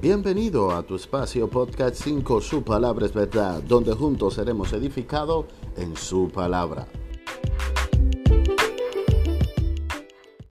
Bienvenido a tu espacio Podcast 5, su palabra es verdad, donde juntos seremos edificados en su palabra.